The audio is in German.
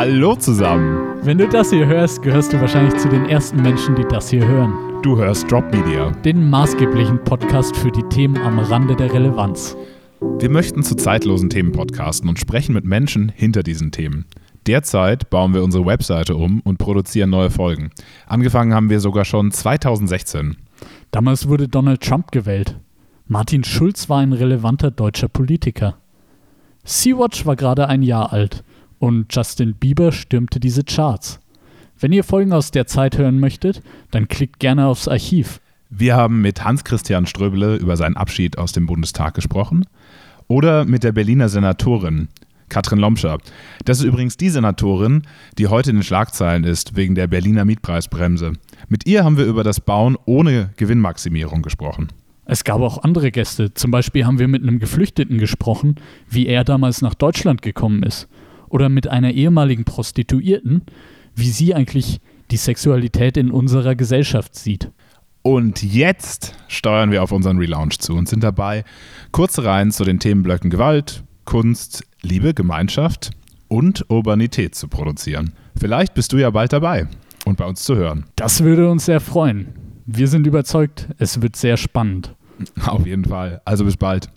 Hallo zusammen. Wenn du das hier hörst, gehörst du wahrscheinlich zu den ersten Menschen, die das hier hören. Du hörst Drop Media. Den maßgeblichen Podcast für die Themen am Rande der Relevanz. Wir möchten zu zeitlosen Themen podcasten und sprechen mit Menschen hinter diesen Themen. Derzeit bauen wir unsere Webseite um und produzieren neue Folgen. Angefangen haben wir sogar schon 2016. Damals wurde Donald Trump gewählt. Martin Schulz war ein relevanter deutscher Politiker. Sea-Watch war gerade ein Jahr alt und Justin Bieber stürmte diese Charts. Wenn ihr Folgen aus der Zeit hören möchtet, dann klickt gerne aufs Archiv. Wir haben mit Hans-Christian Ströbele über seinen Abschied aus dem Bundestag gesprochen oder mit der Berliner Senatorin Katrin Lomscher. Das ist übrigens die Senatorin, die heute in den Schlagzeilen ist wegen der Berliner Mietpreisbremse. Mit ihr haben wir über das Bauen ohne Gewinnmaximierung gesprochen. Es gab auch andere Gäste. Zum Beispiel haben wir mit einem Geflüchteten gesprochen, wie er damals nach Deutschland gekommen ist oder mit einer ehemaligen Prostituierten, wie sie eigentlich die Sexualität in unserer Gesellschaft sieht. Und jetzt steuern wir auf unseren Relaunch zu und sind dabei, kurze Reihen zu den Themenblöcken Gewalt, Kunst, Liebe, Gemeinschaft und Urbanität zu produzieren. Vielleicht bist du ja bald dabei und bei uns zu hören. Das würde uns sehr freuen. Wir sind überzeugt, es wird sehr spannend. Auf jeden Fall. Also bis bald.